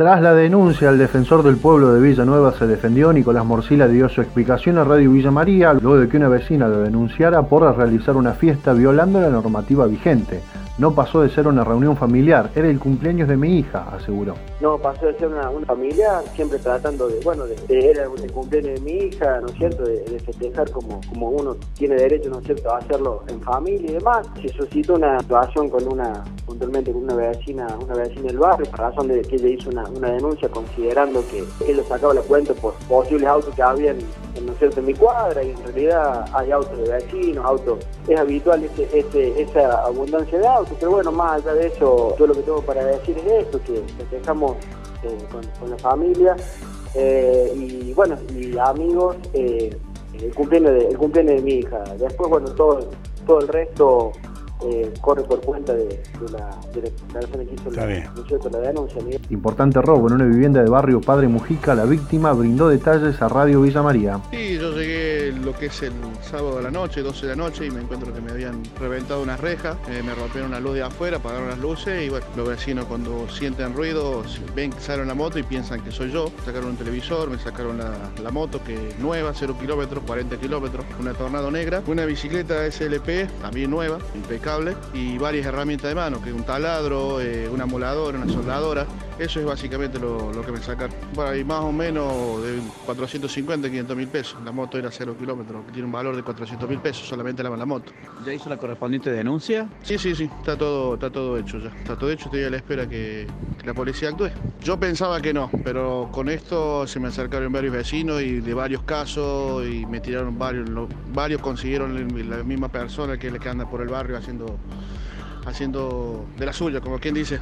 Tras la denuncia, el defensor del pueblo de Villanueva se defendió. Nicolás Morcila dio su explicación a Radio Villa María luego de que una vecina lo denunciara por realizar una fiesta violando la normativa vigente. No pasó de ser una reunión familiar, era el cumpleaños de mi hija, aseguró. No, pasó de ser una, familiar, siempre tratando de, bueno, de, era el cumpleaños de mi hija, ¿no es cierto?, de, festejar como, como uno tiene derecho, ¿no es cierto?, a hacerlo en familia y demás. Se suscitó una situación con una, puntualmente con una vecina, una vecina del barrio, por razón de que ella hizo una, denuncia considerando que él lo sacaba la cuenta por posibles autos que habían ¿no cierto?, en mi cuadra y en realidad hay autos de vecinos, autos, es habitual ese, esa abundancia de autos, pero bueno, más allá de eso, yo lo que tengo para decir es esto, que festejamos eh, con, la familia eh, y bueno, y amigos, eh, el, cumpleaños de, el cumpleaños de mi hija. Después, bueno, todo, todo el resto eh, corre por cuenta de, la, persona que hizo la, denuncia. Importante robo en una vivienda de barrio Padre Mujica. La víctima brindó detalles a Radio Villa María. Sí, yo llegué lo que es el sábado de la noche, 12 de la noche, y me encuentro que me habían reventado una reja, eh, me rompieron una luz de afuera, apagaron las luces, y bueno, los vecinos cuando sienten ruido, ven que salen la moto y piensan que soy yo. Sacaron un televisor, me sacaron la, moto que es nueva, 0 kilómetros, 40 kilómetros, una tornado negra, una bicicleta SLP, también nueva, impecable y varias herramientas de mano, que un taladro, eh, una moladora, una soldadora. Eso es básicamente lo, que me sacaron. Bueno, y más o menos de 450, 500 mil pesos. La moto era 0 kilómetros, que tiene un valor de 400 mil pesos solamente la, la moto. ¿Ya hizo la correspondiente denuncia? Sí, sí, sí, está todo, está todo hecho ya. Está todo hecho, estoy a la espera que, la policía actúe. Yo pensaba que no, pero con esto se me acercaron varios vecinos y de varios casos y me tiraron varios, varios consiguieron la misma persona que, que anda por el barrio haciendo haciendo, de la suya, como quien dice.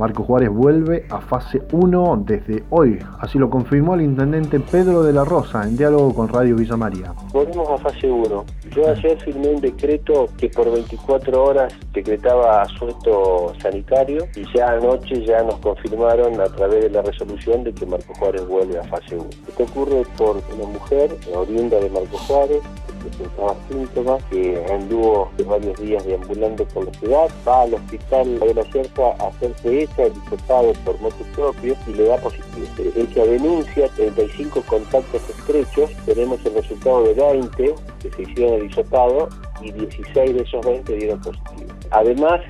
Marco Juárez vuelve a fase 1 desde hoy, así lo confirmó el intendente Pedro de la Rosa en diálogo con Radio Villa María. Volvemos a fase 1. Yo ayer firmé un decreto que por 24 horas decretaba asueto sanitario y ya anoche ya nos confirmaron a través de la resolución de que Marco Juárez vuelve a fase 1. Esto ocurre por una mujer oriunda de Marco Juárez presentaba síntomas, que anduvo varios días deambulando por la ciudad, va al hospital de la Cerca a hacerse esa, el hisopado por moto propio y le da positivo. Ella denuncia 35 contactos estrechos, tenemos el resultado de 20 que se hicieron el hisopado y 16 de esos 20 dieron positivo. Además,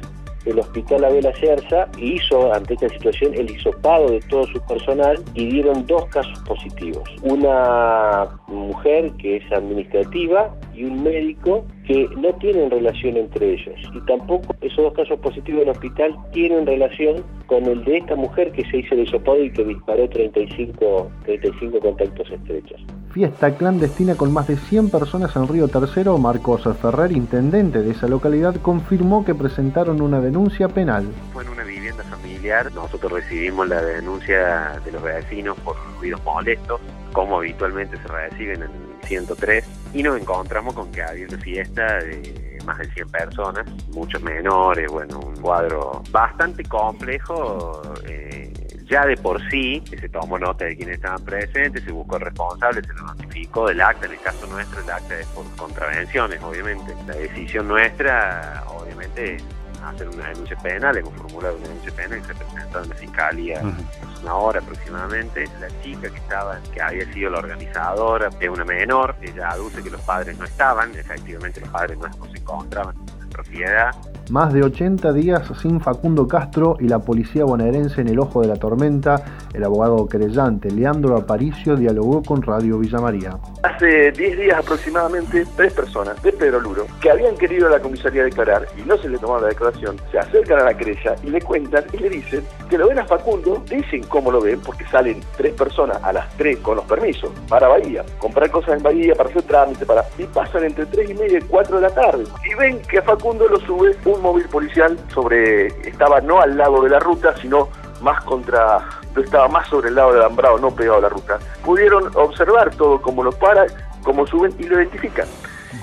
el Hospital Abela Cerza hizo ante esta situación el hisopado de todo su personal y dieron dos casos positivos. Una mujer que es administrativa y un médico que no tienen relación entre ellos. Y tampoco esos dos casos positivos del hospital tienen relación con el de esta mujer que se hizo el hisopado y que disparó 35, 35 contactos estrechos. Fiesta clandestina con más de 100 personas en Río Tercero, Marcos Ferrer, intendente de esa localidad, confirmó que presentaron una denuncia penal. Fue en una vivienda familiar, nosotros recibimos la denuncia de los vecinos por ruidos molestos, como habitualmente se reciben en 103, y nos encontramos con que había una fiesta de más de 100 personas, muchos menores, bueno, un cuadro bastante complejo. Eh, ya de por sí, se tomó nota de quienes estaban presentes, se buscó el responsable, se lo notificó del acta, en el caso nuestro el acta es por contravenciones, obviamente. La decisión nuestra, obviamente, es hacer una denuncia penal, hemos formulado una denuncia penal y se presentó en la fiscalía hace una hora aproximadamente. La chica que estaba, que había sido la organizadora, es una menor, ella aduce que los padres no estaban, efectivamente los padres no se encontraban en la propiedad más de 80 días sin Facundo Castro y la policía bonaerense en el ojo de la tormenta, el abogado querellante Leandro Aparicio dialogó con Radio Villa María. Hace 10 días aproximadamente, tres personas de Pedro Luro, que habían querido a la comisaría declarar y no se le tomaron la declaración, se acercan a la querella y le cuentan y le dicen que lo ven a Facundo, dicen cómo lo ven, porque salen tres personas a las 3 con los permisos para Bahía, comprar cosas en Bahía, para hacer trámite, para y pasan entre 3 y media y 4 de la tarde. Y ven que a Facundo lo sube un móvil policial sobre, estaba no al lado de la ruta, sino más contra, estaba más sobre el lado del alambrado, no pegado a la ruta. Pudieron observar todo como lo para, como suben y lo identifican.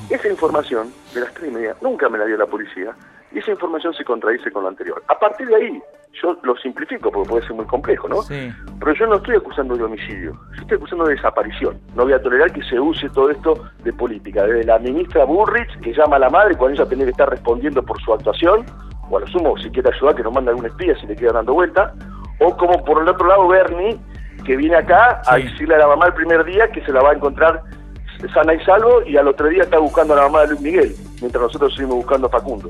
Esa información de las tres y media nunca me la dio la policía y esa información se contradice con la anterior. A partir de ahí, yo lo simplifico porque puede ser muy complejo, ¿no? Sí. Pero yo no estoy acusando de homicidio, yo estoy acusando de desaparición. No voy a tolerar que se use todo esto de política. Desde la ministra Burrich, que llama a la madre cuando ella tiene que estar respondiendo por su actuación, o a lo sumo, si quiere ayudar, que nos manda algún espía si le queda dando vuelta, o como por el otro lado Bernie, que viene acá a decirle a la mamá el primer día que se la va a encontrar sana y salvo, y al otro día está buscando a la mamá de Luis Miguel, mientras nosotros seguimos buscando a Facundo.